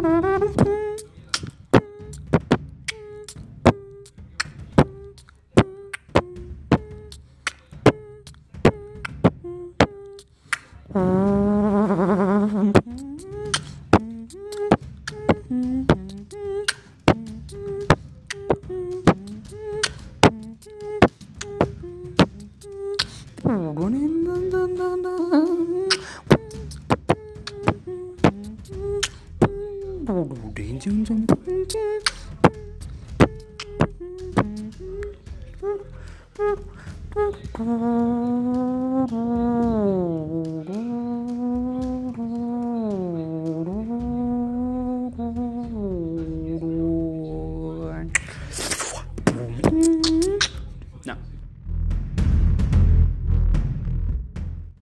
Oh, going in, dun, dun, dun, dun. 레인지 음성 편집 편집